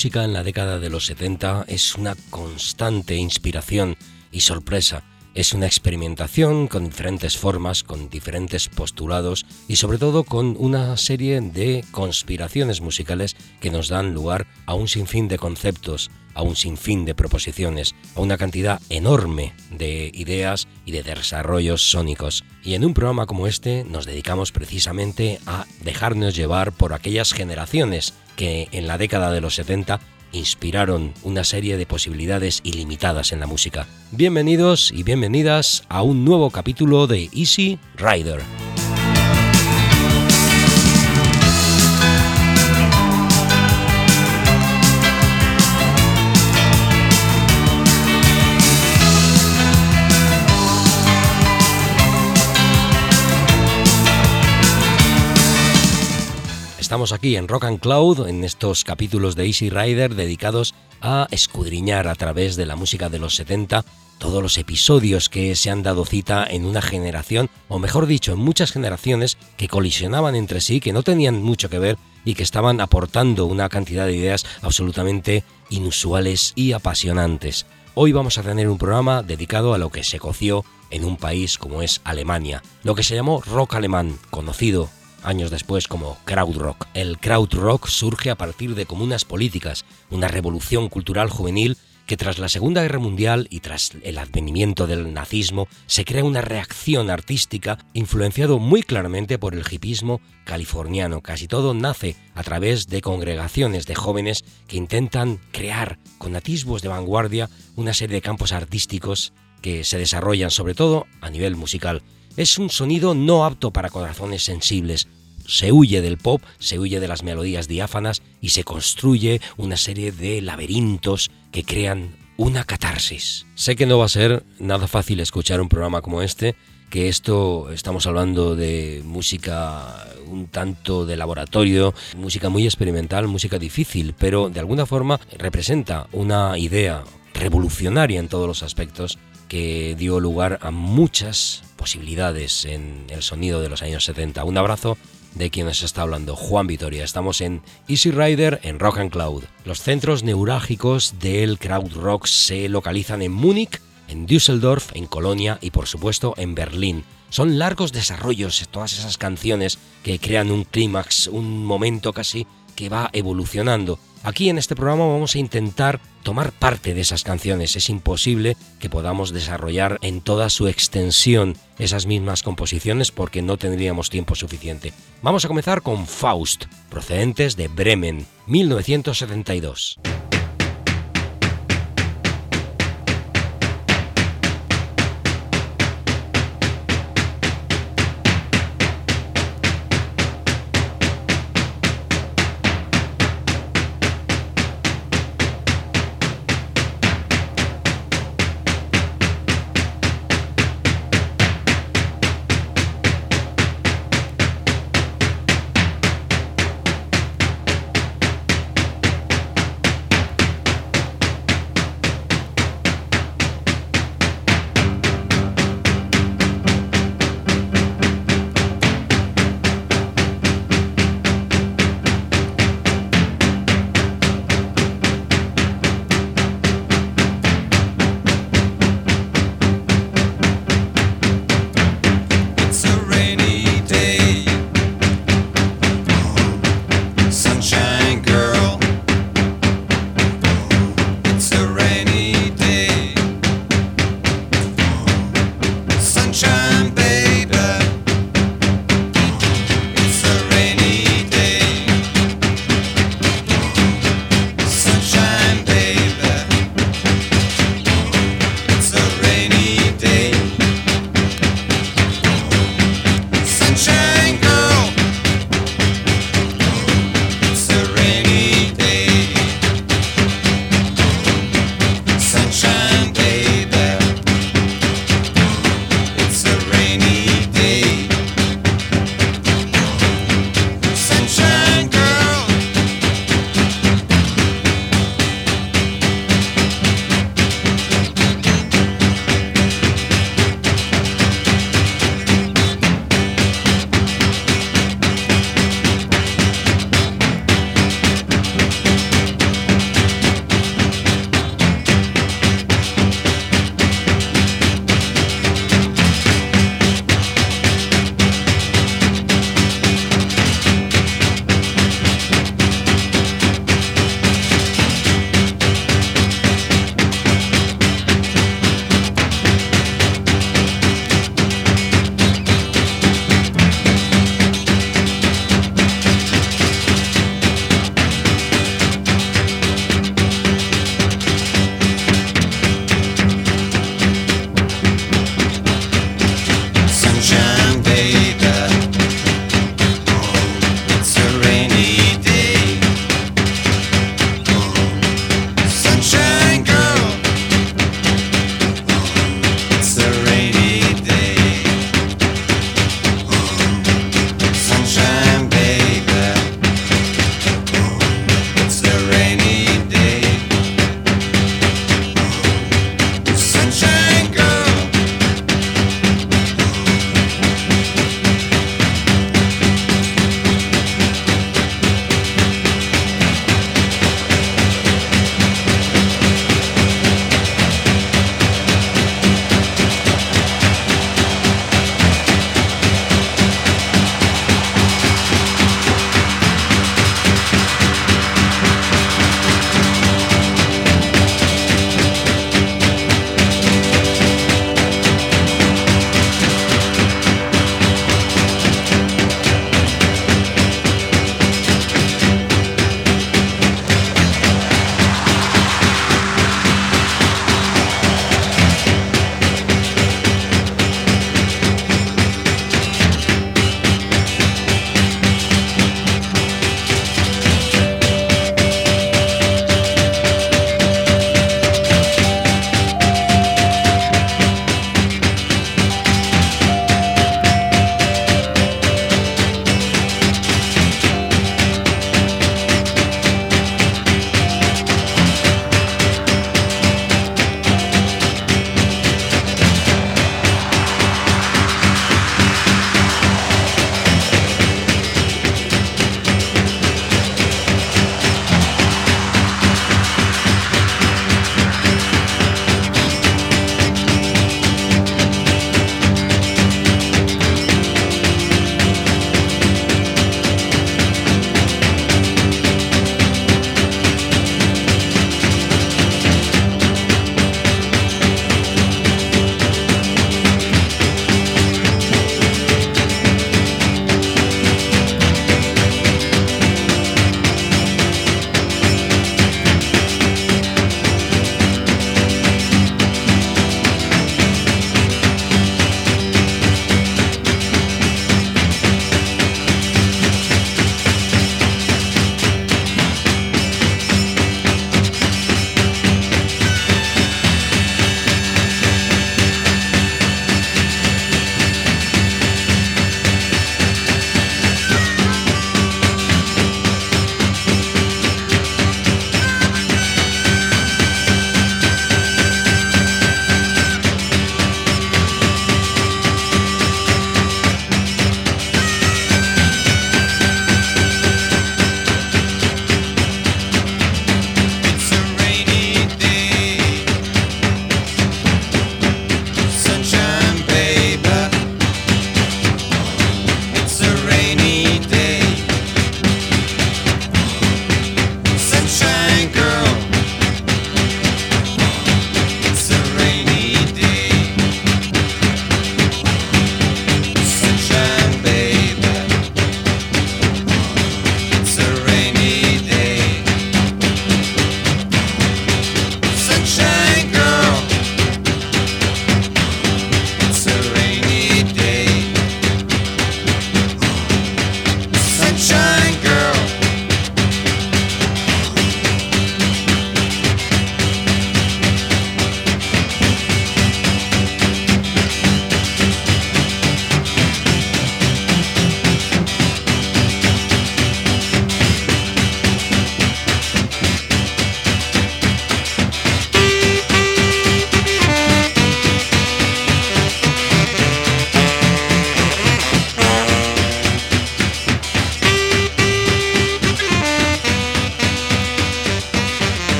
Música en la década de los 70 es una constante inspiración y sorpresa. Es una experimentación con diferentes formas, con diferentes postulados y sobre todo con una serie de conspiraciones musicales que nos dan lugar a un sinfín de conceptos, a un sinfín de proposiciones, a una cantidad enorme de ideas y de desarrollos sónicos. Y en un programa como este nos dedicamos precisamente a dejarnos llevar por aquellas generaciones que en la década de los 70 inspiraron una serie de posibilidades ilimitadas en la música. Bienvenidos y bienvenidas a un nuevo capítulo de Easy Rider. Estamos aquí en Rock and Cloud, en estos capítulos de Easy Rider dedicados a escudriñar a través de la música de los 70 todos los episodios que se han dado cita en una generación, o mejor dicho, en muchas generaciones que colisionaban entre sí, que no tenían mucho que ver y que estaban aportando una cantidad de ideas absolutamente inusuales y apasionantes. Hoy vamos a tener un programa dedicado a lo que se coció en un país como es Alemania, lo que se llamó rock alemán, conocido años después como krautrock. El krautrock surge a partir de comunas políticas, una revolución cultural juvenil que tras la Segunda Guerra Mundial y tras el advenimiento del nazismo se crea una reacción artística influenciado muy claramente por el hipismo californiano. Casi todo nace a través de congregaciones de jóvenes que intentan crear con atisbos de vanguardia una serie de campos artísticos que se desarrollan sobre todo a nivel musical es un sonido no apto para corazones sensibles. Se huye del pop, se huye de las melodías diáfanas y se construye una serie de laberintos que crean una catarsis. Sé que no va a ser nada fácil escuchar un programa como este, que esto estamos hablando de música un tanto de laboratorio, música muy experimental, música difícil, pero de alguna forma representa una idea revolucionaria en todos los aspectos que dio lugar a muchas posibilidades en el sonido de los años 70. Un abrazo de quien nos está hablando, Juan Vitoria. Estamos en Easy Rider en Rock and Cloud. Los centros neurálgicos del crowd rock se localizan en Múnich, en Düsseldorf, en Colonia y por supuesto en Berlín. Son largos desarrollos todas esas canciones que crean un clímax, un momento casi que va evolucionando. Aquí en este programa vamos a intentar tomar parte de esas canciones. Es imposible que podamos desarrollar en toda su extensión esas mismas composiciones porque no tendríamos tiempo suficiente. Vamos a comenzar con Faust, procedentes de Bremen, 1972.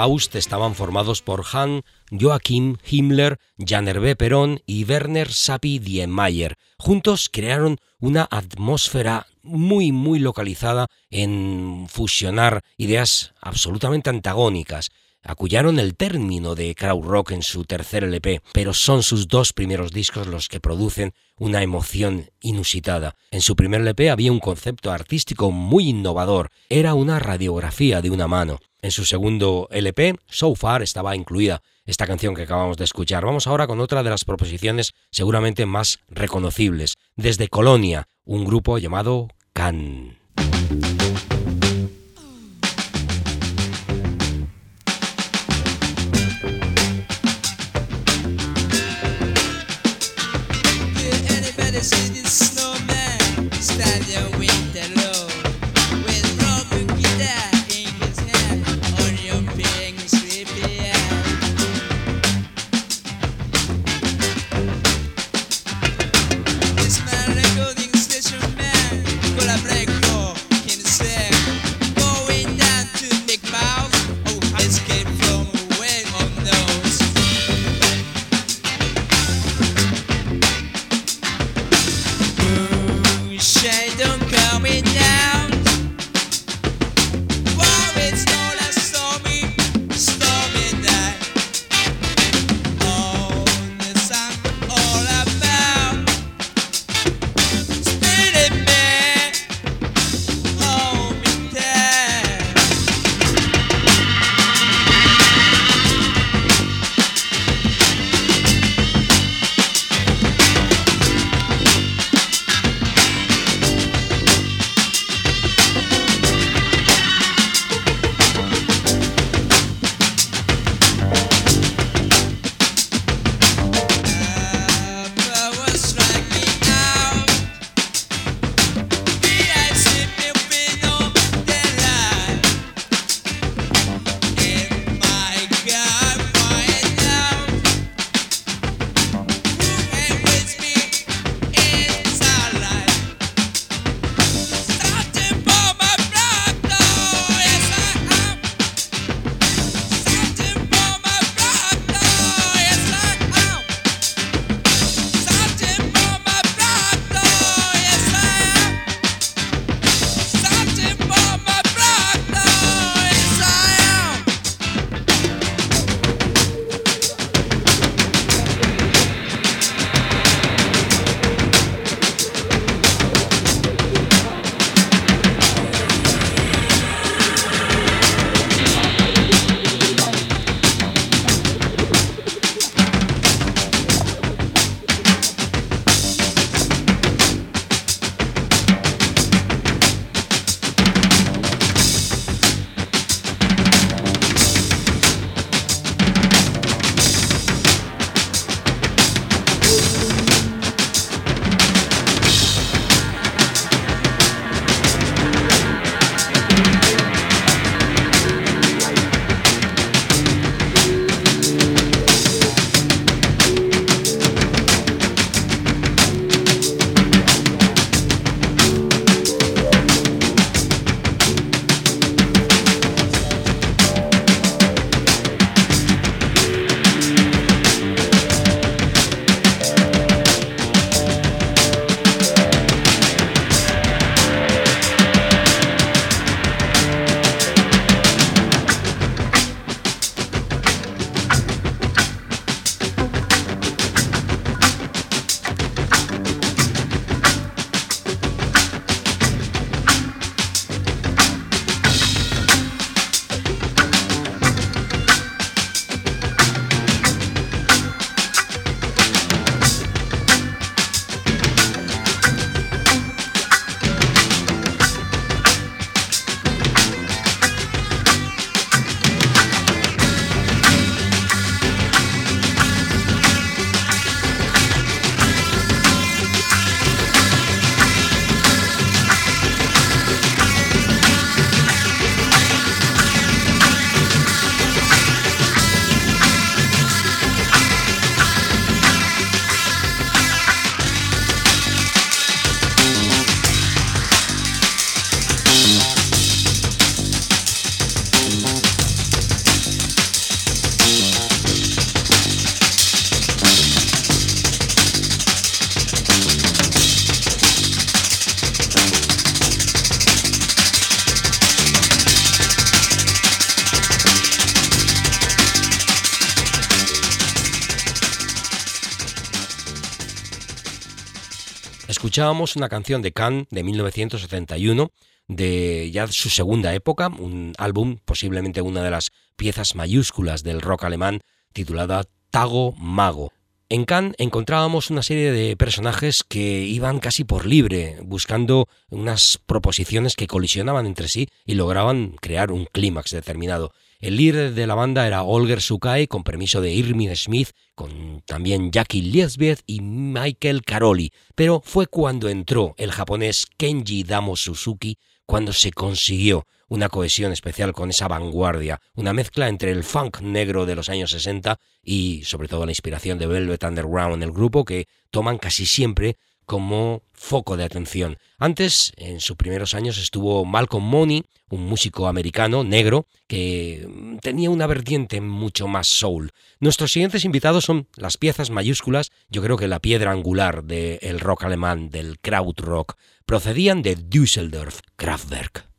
Faust estaban formados por Han Joachim Himmler, Jan Hervé Perón y Werner Sapie-Diemeyer. Juntos crearon una atmósfera muy muy localizada en fusionar ideas absolutamente antagónicas. Acullaron el término de krautrock en su tercer LP, pero son sus dos primeros discos los que producen una emoción inusitada. En su primer LP había un concepto artístico muy innovador, era una radiografía de una mano. En su segundo LP, So Far, estaba incluida esta canción que acabamos de escuchar. Vamos ahora con otra de las proposiciones seguramente más reconocibles. Desde Colonia, un grupo llamado Can. vocês escuchábamos una canción de Khan de 1971, de ya su segunda época, un álbum, posiblemente una de las piezas mayúsculas del rock alemán, titulada Tago Mago. En Cannes encontrábamos una serie de personajes que iban casi por libre, buscando unas proposiciones que colisionaban entre sí y lograban crear un clímax determinado. El líder de la banda era Olger Sukai, con permiso de Irving Smith, con también Jackie Liesbeth y Michael Caroli. Pero fue cuando entró el japonés Kenji Damo Suzuki cuando se consiguió una cohesión especial con esa vanguardia, una mezcla entre el funk negro de los años 60 y sobre todo la inspiración de Velvet Underground, el grupo que toman casi siempre como foco de atención. Antes, en sus primeros años, estuvo Malcolm Money, un músico americano negro que tenía una vertiente mucho más soul. Nuestros siguientes invitados son las piezas mayúsculas, yo creo que la piedra angular del rock alemán, del krautrock. Procedían de Düsseldorf, Kraftwerk.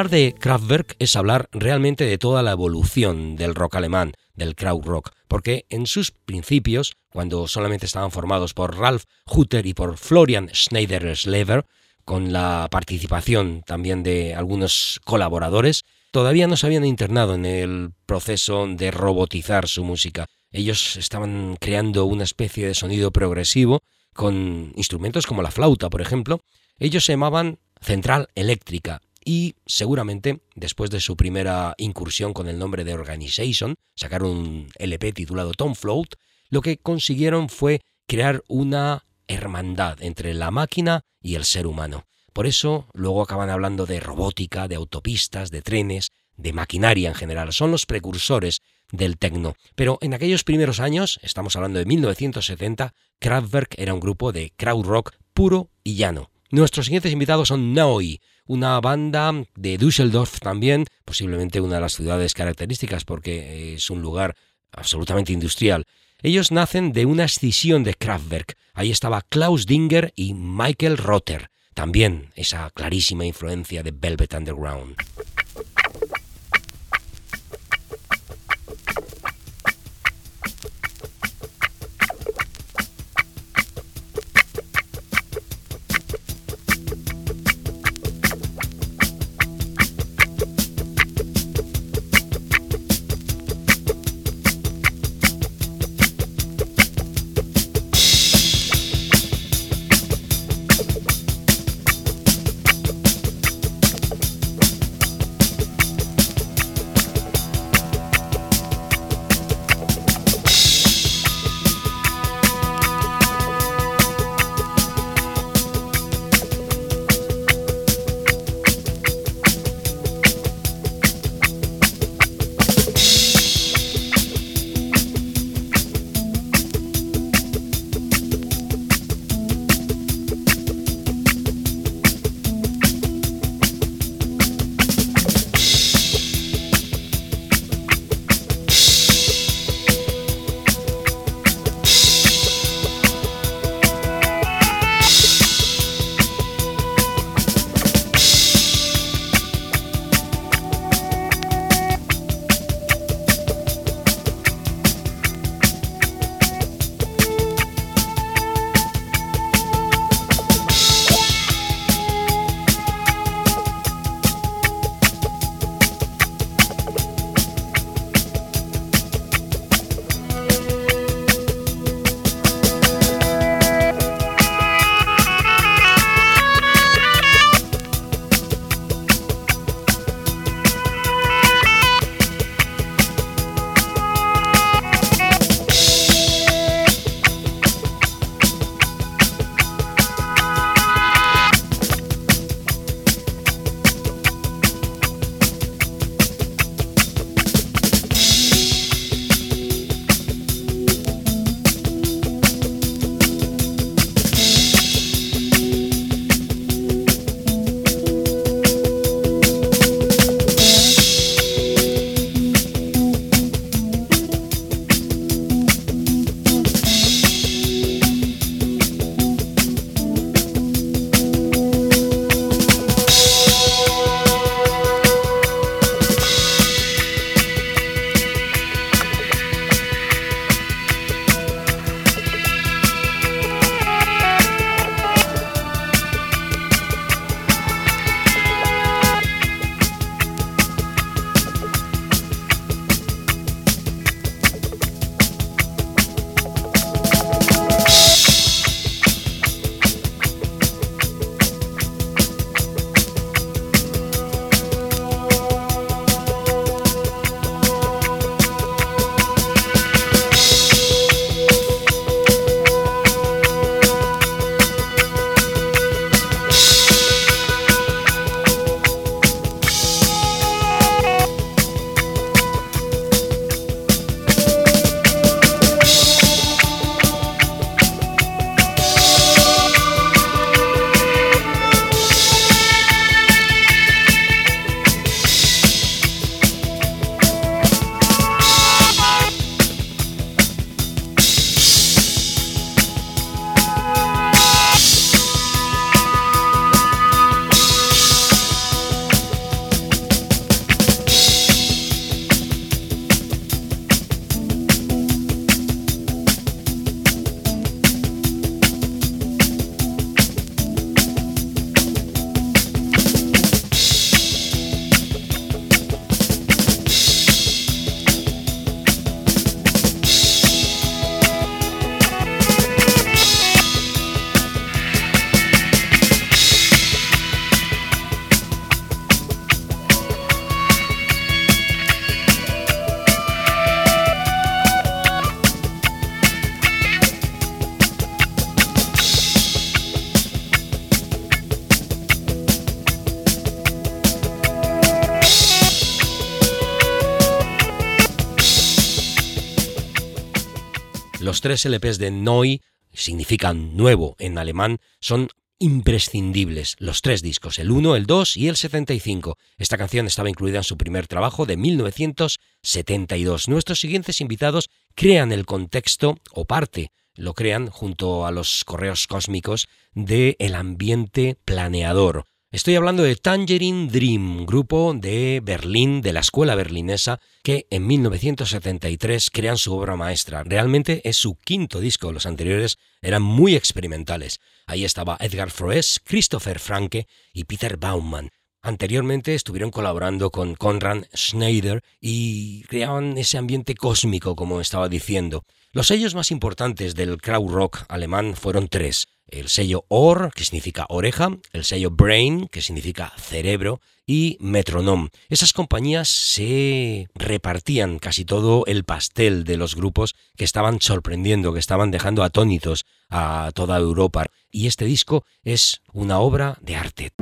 Hablar de Kraftwerk es hablar realmente de toda la evolución del rock alemán, del krautrock, porque en sus principios, cuando solamente estaban formados por Ralf Hutter y por Florian Schneider-Slever, con la participación también de algunos colaboradores, todavía no se habían internado en el proceso de robotizar su música. Ellos estaban creando una especie de sonido progresivo con instrumentos como la flauta, por ejemplo. Ellos se llamaban Central Eléctrica y seguramente después de su primera incursión con el nombre de Organization, sacaron un LP titulado Tom Float, lo que consiguieron fue crear una hermandad entre la máquina y el ser humano. Por eso luego acaban hablando de robótica, de autopistas, de trenes, de maquinaria en general. Son los precursores del techno. Pero en aquellos primeros años, estamos hablando de 1970, Kraftwerk era un grupo de crowd rock puro y llano. Nuestros siguientes invitados son Naoi, una banda de Düsseldorf también, posiblemente una de las ciudades características porque es un lugar absolutamente industrial. Ellos nacen de una escisión de Kraftwerk. Ahí estaba Klaus Dinger y Michael Rotter. También esa clarísima influencia de Velvet Underground. Tres LPs de Neu significan nuevo en alemán, son imprescindibles, los tres discos, el 1, el 2 y el 75. Esta canción estaba incluida en su primer trabajo de 1972. Nuestros siguientes invitados crean el contexto o parte lo crean junto a los correos cósmicos de El ambiente planeador. Estoy hablando de Tangerine Dream, grupo de Berlín, de la escuela berlinesa, que en 1973 crean su obra maestra. Realmente es su quinto disco, los anteriores eran muy experimentales. Ahí estaba Edgar Froese, Christopher Franke y Peter Baumann. Anteriormente estuvieron colaborando con Konrad Schneider y creaban ese ambiente cósmico, como estaba diciendo. Los sellos más importantes del krautrock alemán fueron tres. El sello Ohr, que significa oreja, el sello Brain, que significa cerebro, y Metronom. Esas compañías se repartían casi todo el pastel de los grupos que estaban sorprendiendo, que estaban dejando atónitos a toda Europa. Y este disco es una obra de arte.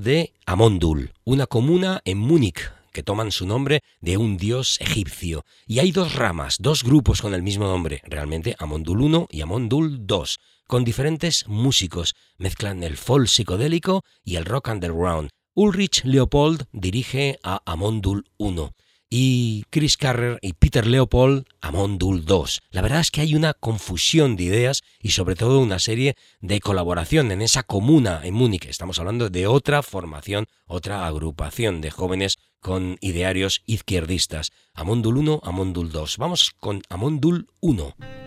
De Amondul, una comuna en Múnich que toman su nombre de un dios egipcio. Y hay dos ramas, dos grupos con el mismo nombre, realmente Amondul 1 y Amondul 2, con diferentes músicos, mezclan el folk psicodélico y el rock underground. Ulrich Leopold dirige a Amondul 1 y Chris Carrer y Peter Leopold a Mondul 2. La verdad es que hay una confusión de ideas y sobre todo una serie de colaboración en esa comuna en Múnich. Estamos hablando de otra formación, otra agrupación de jóvenes con idearios izquierdistas. Amondul 1, Amondul 2. Vamos con Amondul 1.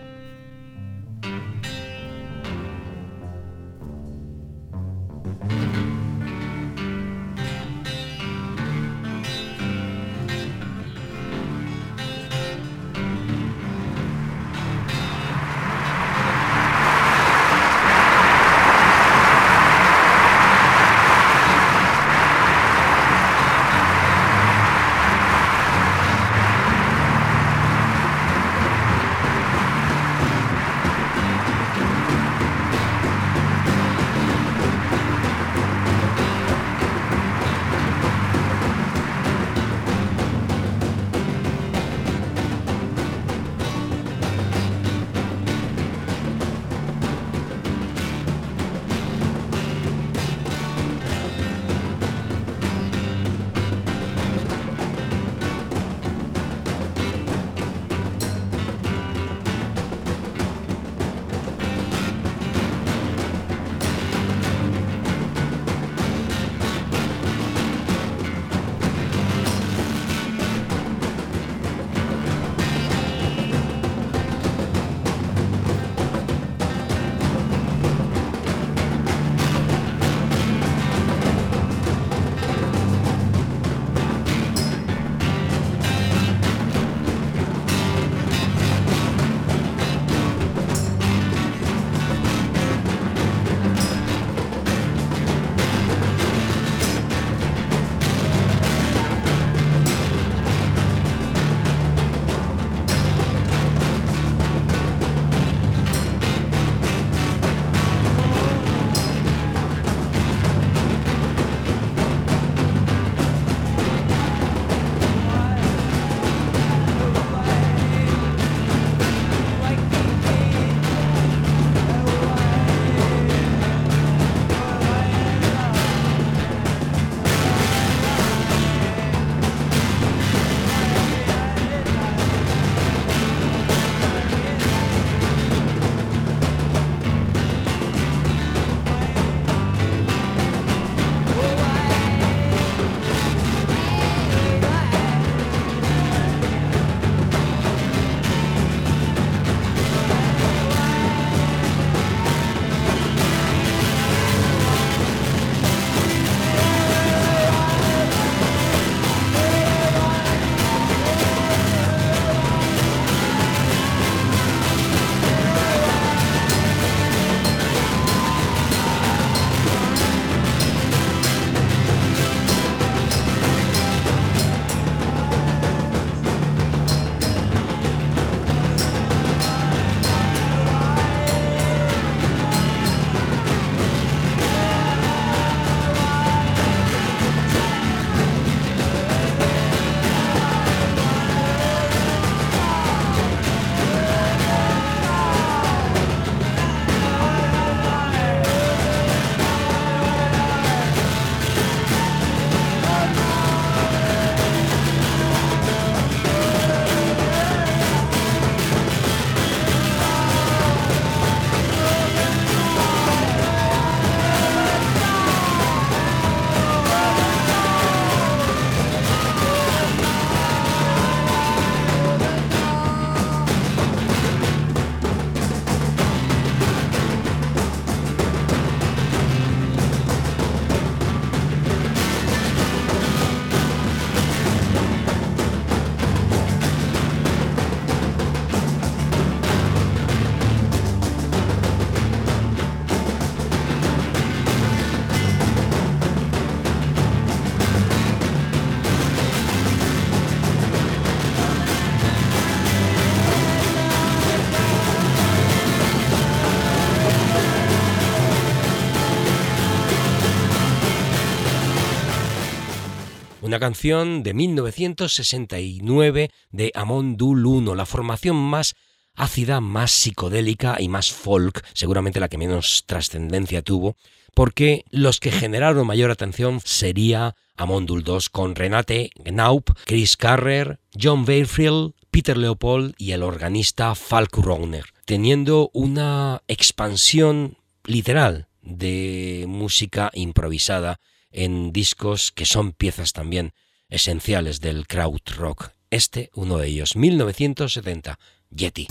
Una canción de 1969 de Amon Dul 1, la formación más ácida, más psicodélica y más folk, seguramente la que menos trascendencia tuvo, porque los que generaron mayor atención sería Amondul 2 con Renate Gnaup, Chris Carrer, John Bayfield, Peter Leopold y el organista Falk Rogner, teniendo una expansión literal de música improvisada en discos que son piezas también esenciales del krautrock. Este, uno de ellos, 1970, Yeti.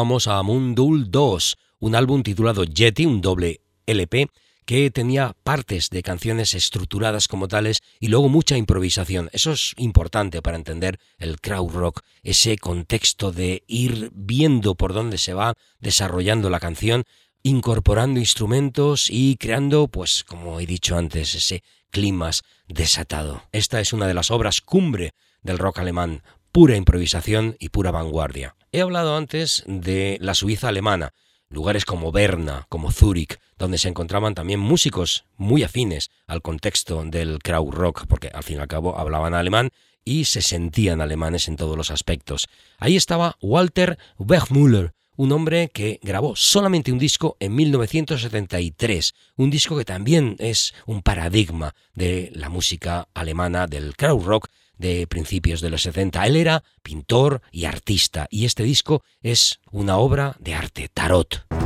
Escuchábamos a Mundul 2, un álbum titulado Yeti, un doble LP, que tenía partes de canciones estructuradas como tales y luego mucha improvisación. Eso es importante para entender el crowd rock, ese contexto de ir viendo por dónde se va desarrollando la canción, incorporando instrumentos y creando, pues como he dicho antes, ese clima desatado. Esta es una de las obras cumbre del rock alemán, pura improvisación y pura vanguardia. He hablado antes de la Suiza alemana, lugares como Berna, como Zúrich, donde se encontraban también músicos muy afines al contexto del rock, porque al fin y al cabo hablaban alemán y se sentían alemanes en todos los aspectos. Ahí estaba Walter Wegmüller, un hombre que grabó solamente un disco en 1973, un disco que también es un paradigma de la música alemana del rock de principios de los 70. Él era pintor y artista y este disco es una obra de arte, tarot.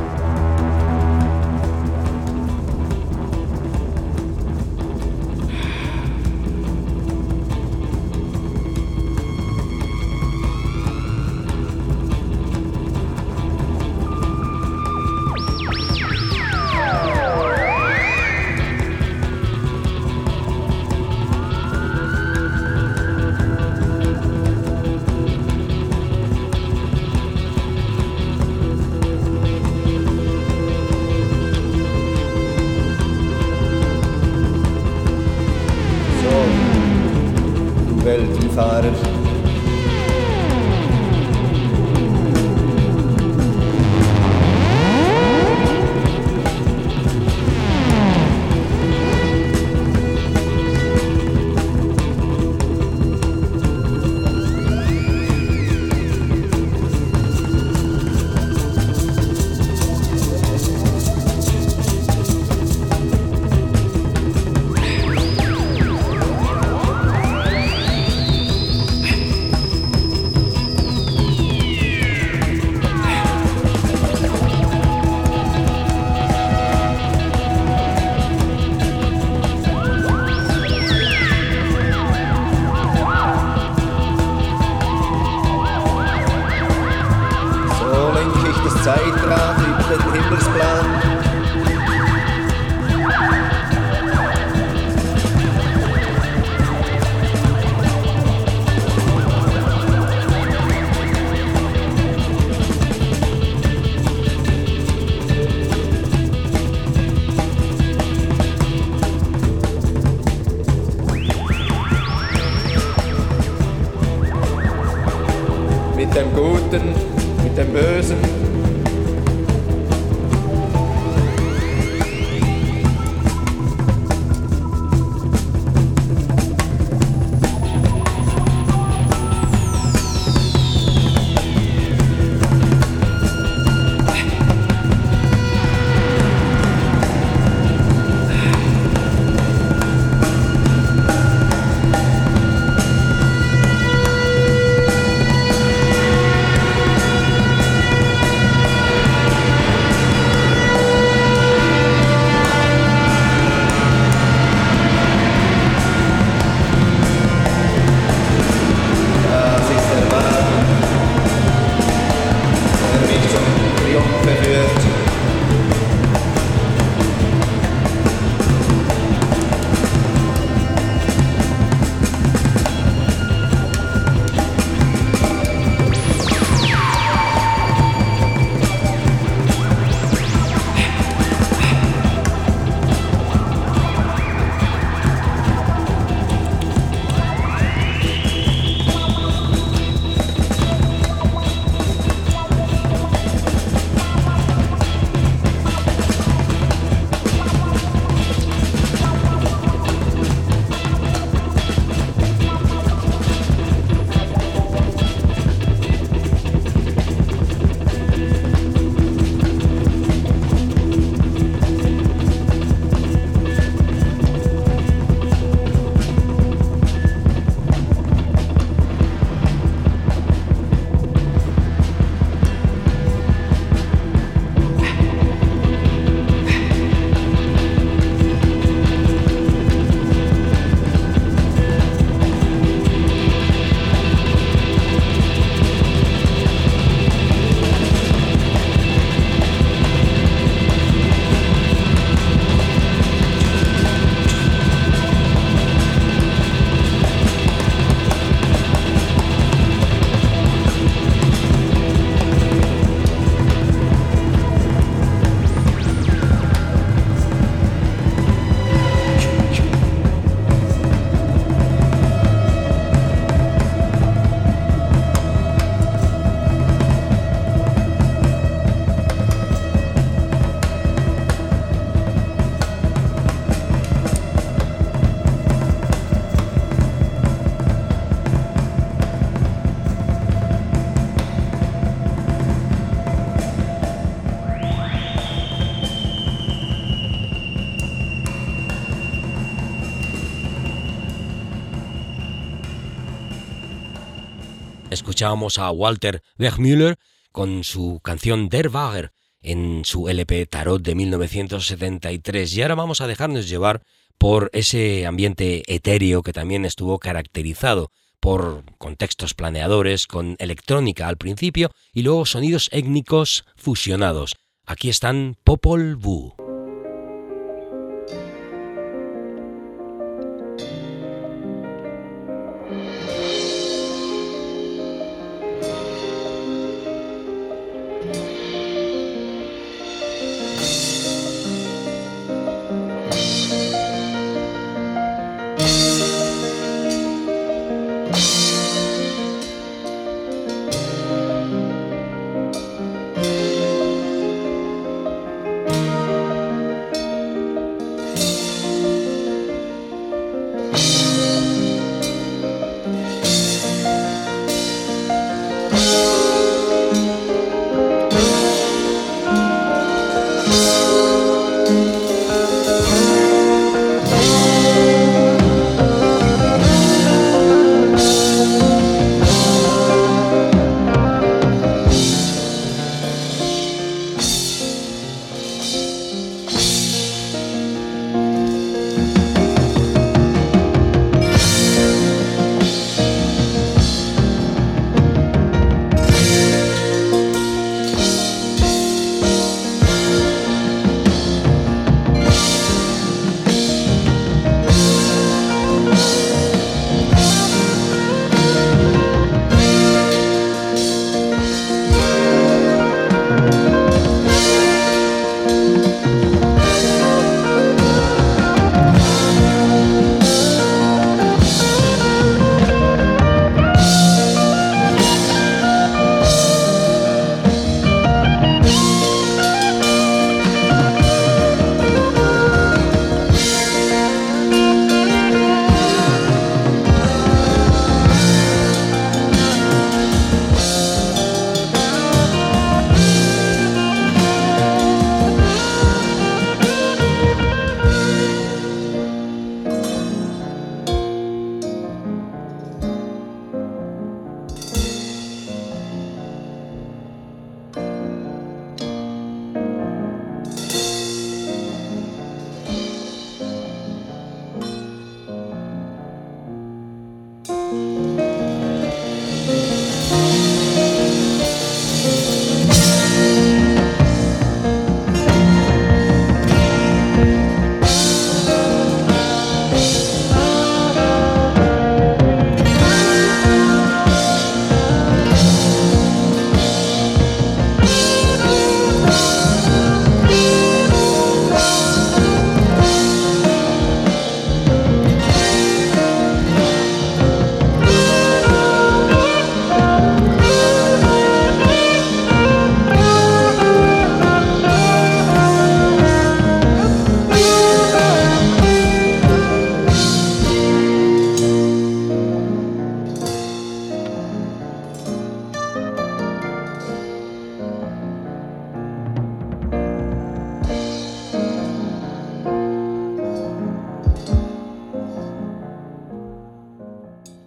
Escuchábamos a Walter Wegmüller con su canción Der Wager en su LP Tarot de 1973 y ahora vamos a dejarnos llevar por ese ambiente etéreo que también estuvo caracterizado por contextos planeadores, con electrónica al principio y luego sonidos étnicos fusionados. Aquí están Popol Vuh.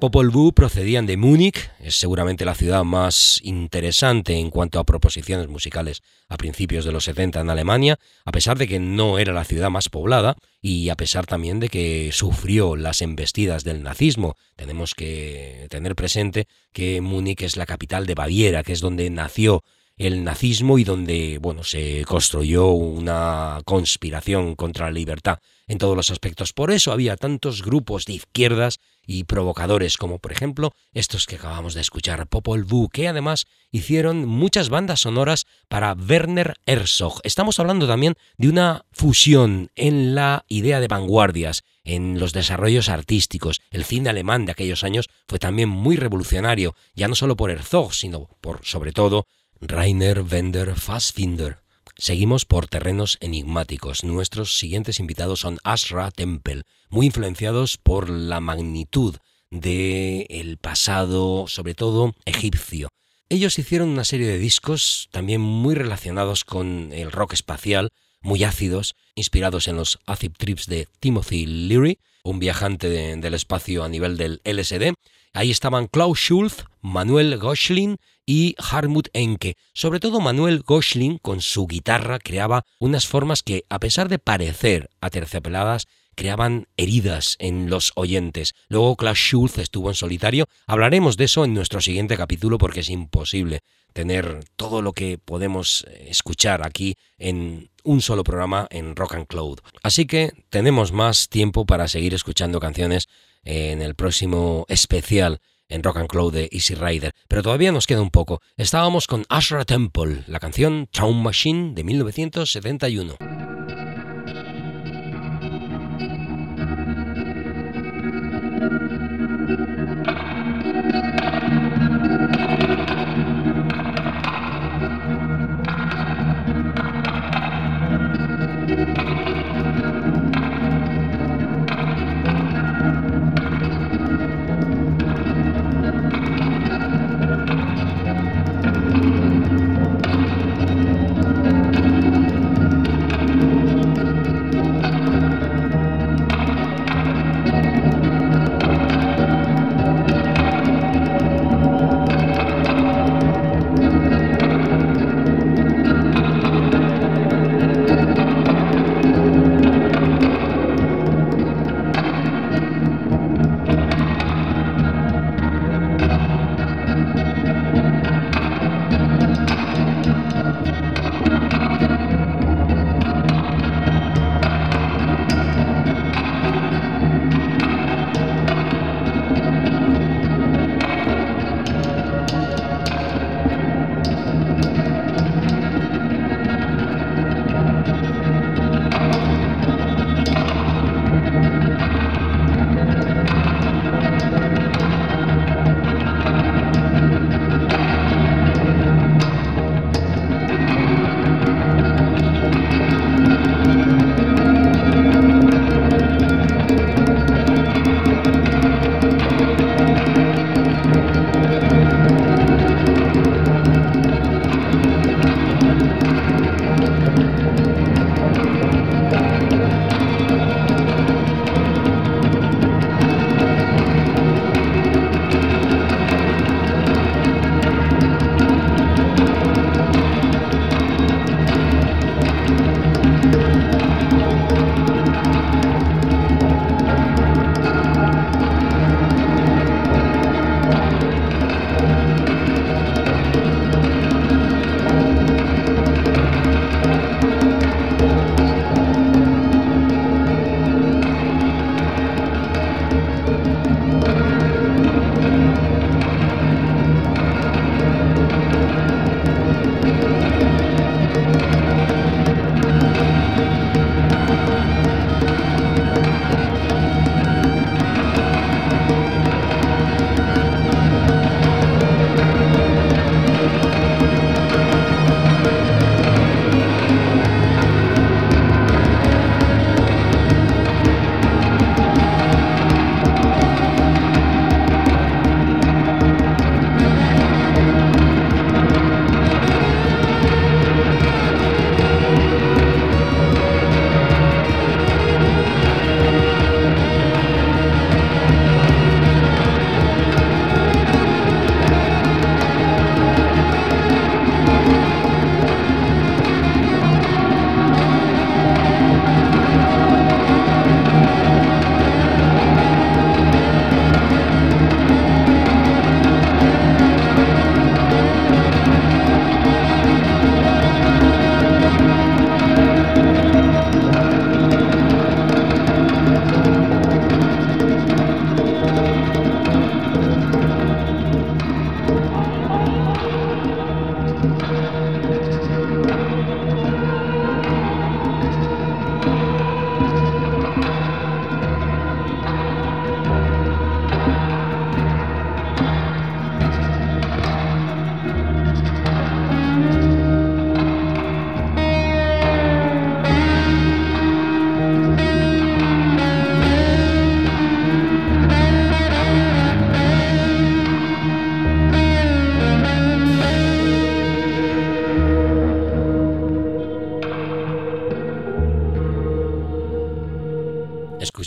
Popol Vuh procedían de Múnich, es seguramente la ciudad más interesante en cuanto a proposiciones musicales a principios de los 70 en Alemania, a pesar de que no era la ciudad más poblada y a pesar también de que sufrió las embestidas del nazismo. Tenemos que tener presente que Múnich es la capital de Baviera, que es donde nació el nazismo y donde, bueno, se construyó una conspiración contra la libertad en todos los aspectos. Por eso había tantos grupos de izquierdas y provocadores, como por ejemplo estos que acabamos de escuchar, Popol Vuh, que además hicieron muchas bandas sonoras para Werner Herzog. Estamos hablando también de una fusión en la idea de vanguardias, en los desarrollos artísticos. El cine alemán de aquellos años fue también muy revolucionario, ya no solo por Herzog, sino por, sobre todo, Rainer Wender Fassbinder. Seguimos por terrenos enigmáticos. Nuestros siguientes invitados son Ashra Temple, muy influenciados por la magnitud del el pasado, sobre todo egipcio. Ellos hicieron una serie de discos también muy relacionados con el rock espacial, muy ácidos, inspirados en los acid trips de Timothy Leary, un viajante del espacio a nivel del LSD, Ahí estaban Klaus Schulz, Manuel Goschlin y Harmut Enke. Sobre todo Manuel Goschlin con su guitarra creaba unas formas que, a pesar de parecer aterciopeladas, creaban heridas en los oyentes. Luego Klaus Schulz estuvo en solitario. Hablaremos de eso en nuestro siguiente capítulo porque es imposible tener todo lo que podemos escuchar aquí en un solo programa en Rock and Cloud. Así que tenemos más tiempo para seguir escuchando canciones en el próximo especial en Rock and Cloud de Easy Rider, pero todavía nos queda un poco. Estábamos con Ashra Temple, la canción Traum Machine de 1971.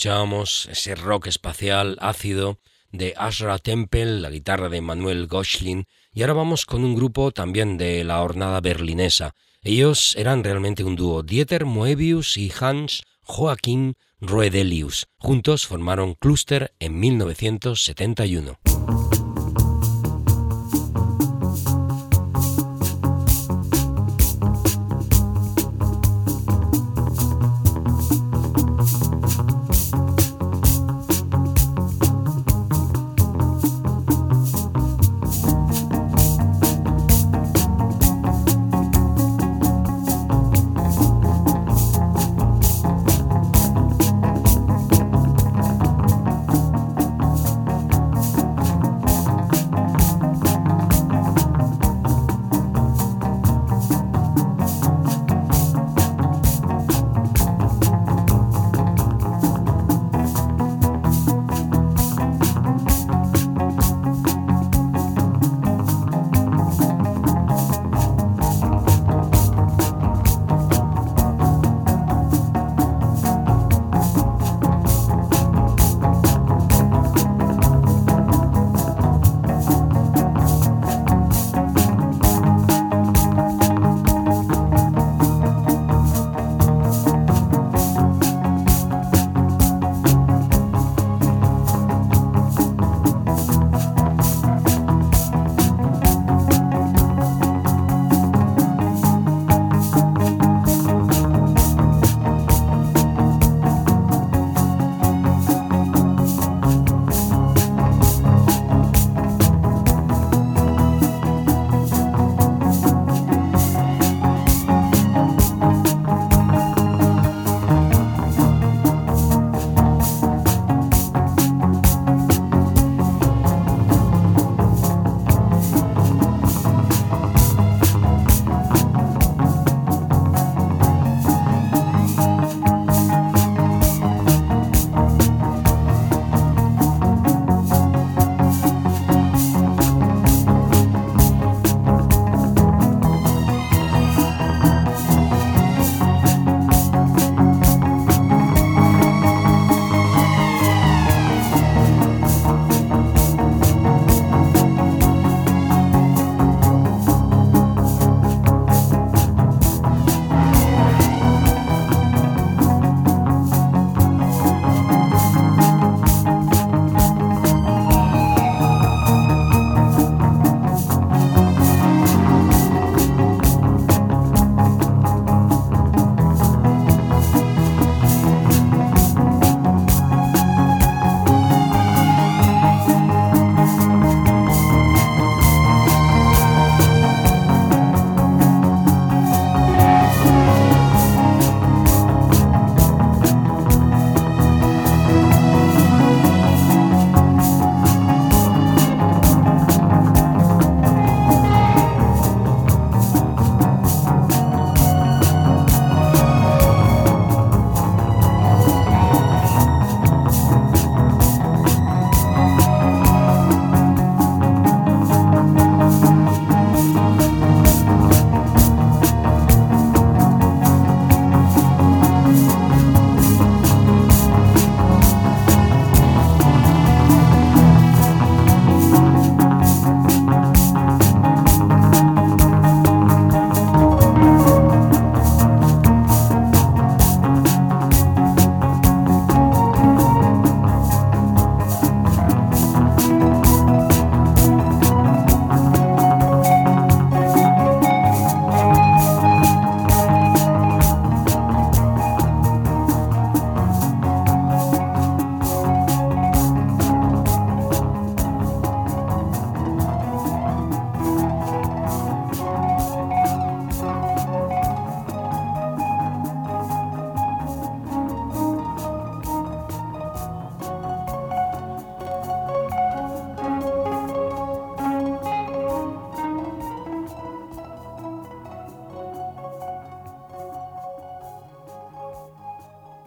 Ese rock espacial ácido de Ashra Temple, la guitarra de Manuel Goschlin, y ahora vamos con un grupo también de la hornada berlinesa. Ellos eran realmente un dúo, Dieter Moebius y Hans Joachim Roedelius. Juntos formaron Cluster en 1971.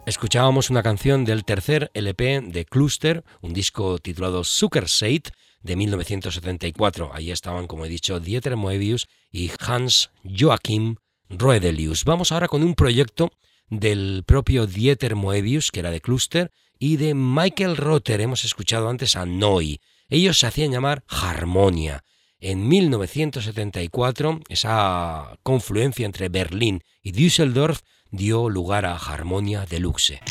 Escuchábamos una canción del tercer LP de Cluster, un disco titulado Zucker de 1974. Ahí estaban, como he dicho, Dieter Moebius y Hans Joachim Roedelius. Vamos ahora con un proyecto del propio Dieter Moebius, que era de Cluster, y de Michael Rotter, hemos escuchado antes a Noi. Ellos se hacían llamar Harmonia. En 1974, esa confluencia entre Berlín y Düsseldorf dio lugar a Harmonia Deluxe.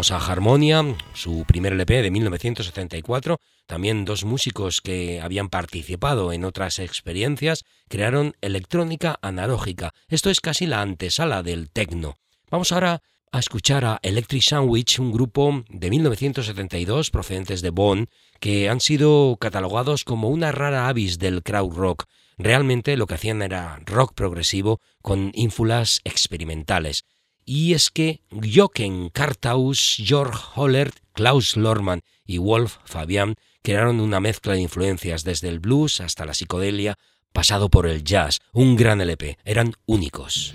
A Harmonia, su primer LP de 1974. También dos músicos que habían participado en otras experiencias crearon electrónica analógica. Esto es casi la antesala del techno. Vamos ahora a escuchar a Electric Sandwich, un grupo de 1972 procedentes de Bonn que han sido catalogados como una rara avis del crowd rock. Realmente lo que hacían era rock progresivo con ínfulas experimentales y es que Jochen Kartaus, Georg Hollert, Klaus Lorman y Wolf Fabian crearon una mezcla de influencias desde el blues hasta la psicodelia, pasado por el jazz, un gran LP, eran únicos.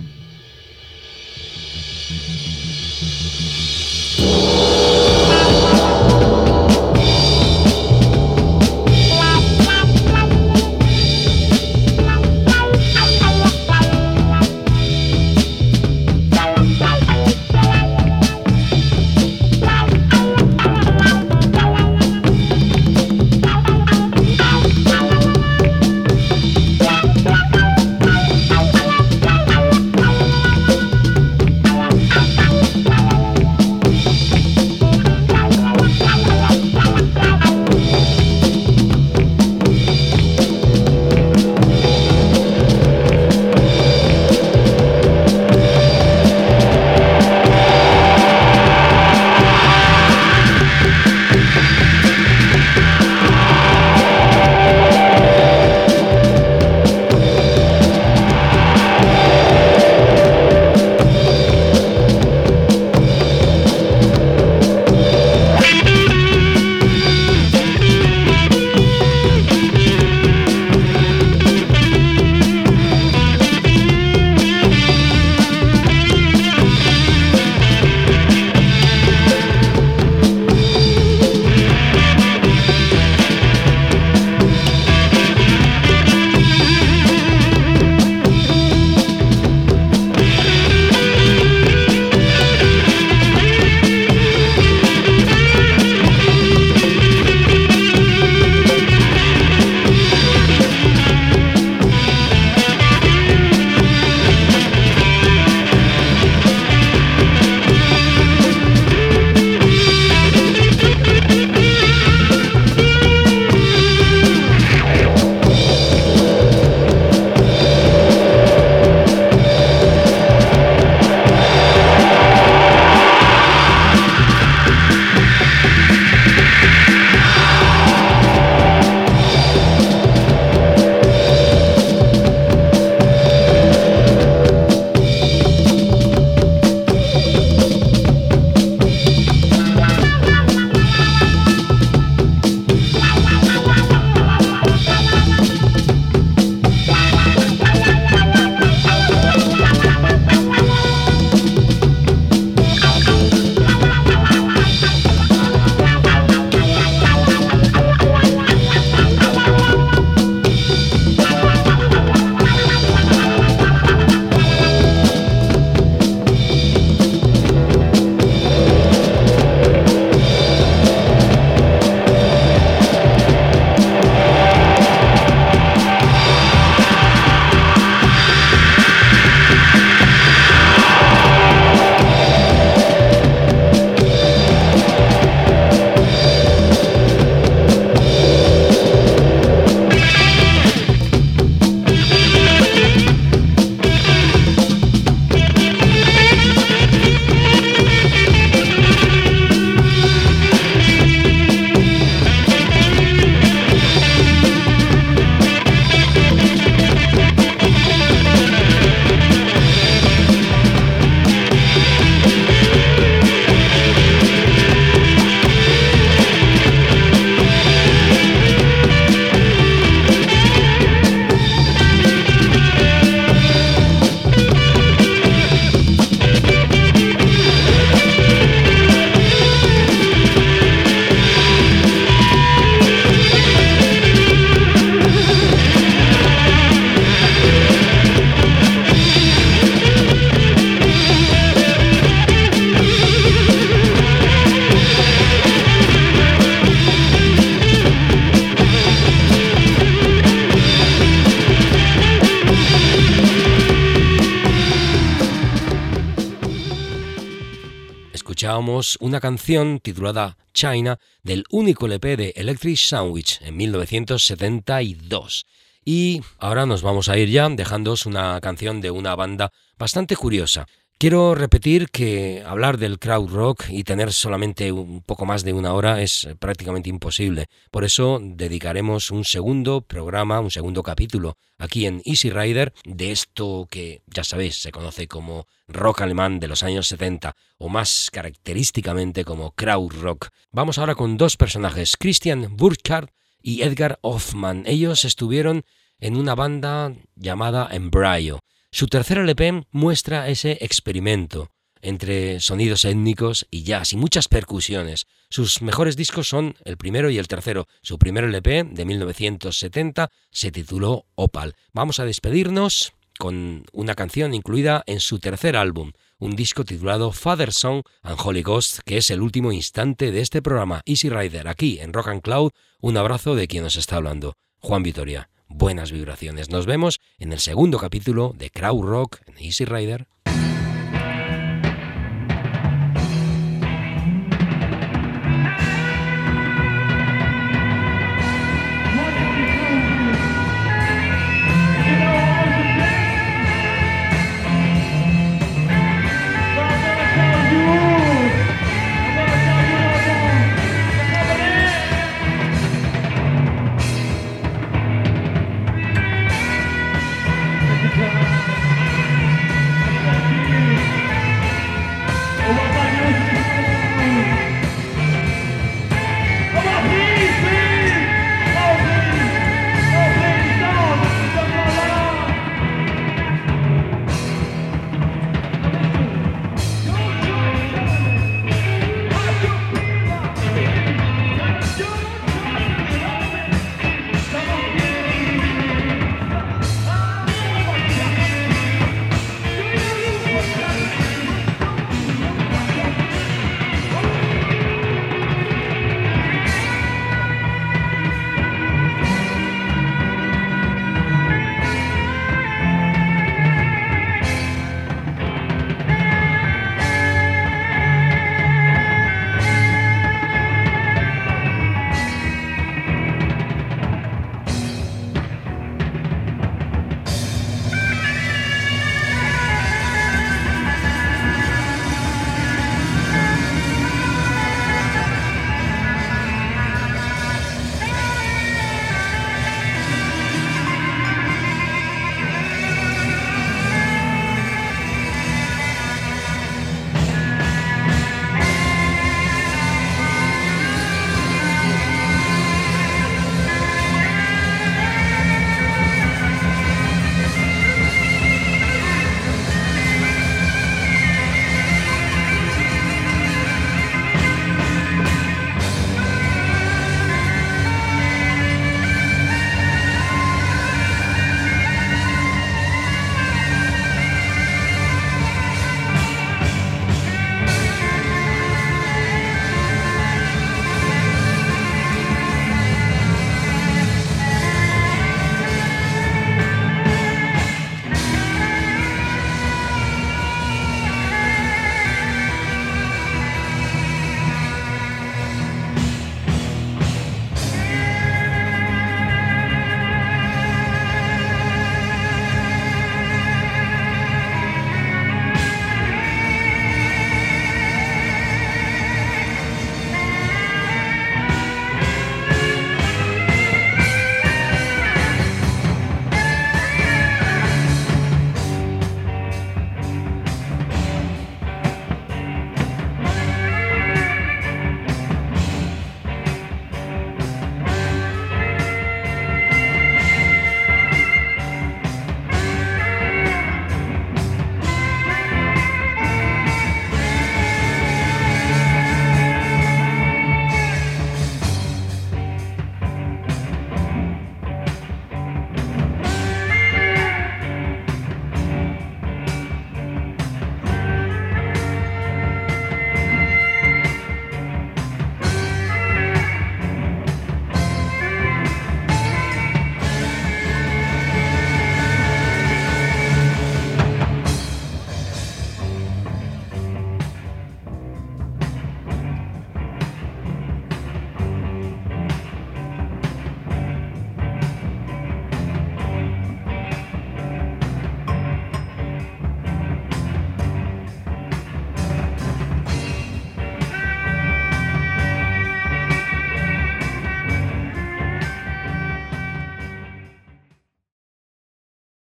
Una canción titulada China del único LP de Electric Sandwich en 1972. Y ahora nos vamos a ir ya dejándoos una canción de una banda bastante curiosa. Quiero repetir que hablar del crowd rock y tener solamente un poco más de una hora es prácticamente imposible. Por eso dedicaremos un segundo programa, un segundo capítulo aquí en Easy Rider de esto que ya sabéis se conoce como rock alemán de los años 70 o más característicamente como crowd rock. Vamos ahora con dos personajes, Christian Burkhardt y Edgar Hoffman. Ellos estuvieron en una banda llamada Embryo. Su tercer LP muestra ese experimento entre sonidos étnicos y jazz y muchas percusiones. Sus mejores discos son el primero y el tercero. Su primer LP de 1970 se tituló Opal. Vamos a despedirnos con una canción incluida en su tercer álbum, un disco titulado Father Song and Holy Ghost, que es el último instante de este programa Easy Rider aquí en Rock and Cloud. Un abrazo de quien nos está hablando, Juan Vitoria buenas vibraciones. Nos vemos en el segundo capítulo de Crowd Rock en Easy Rider.